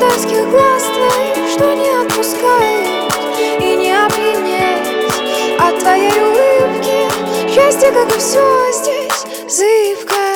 янтарских глаз твоих, что не отпускают И не опьянеть от твоей улыбки Счастье, как и все здесь, зыбкое.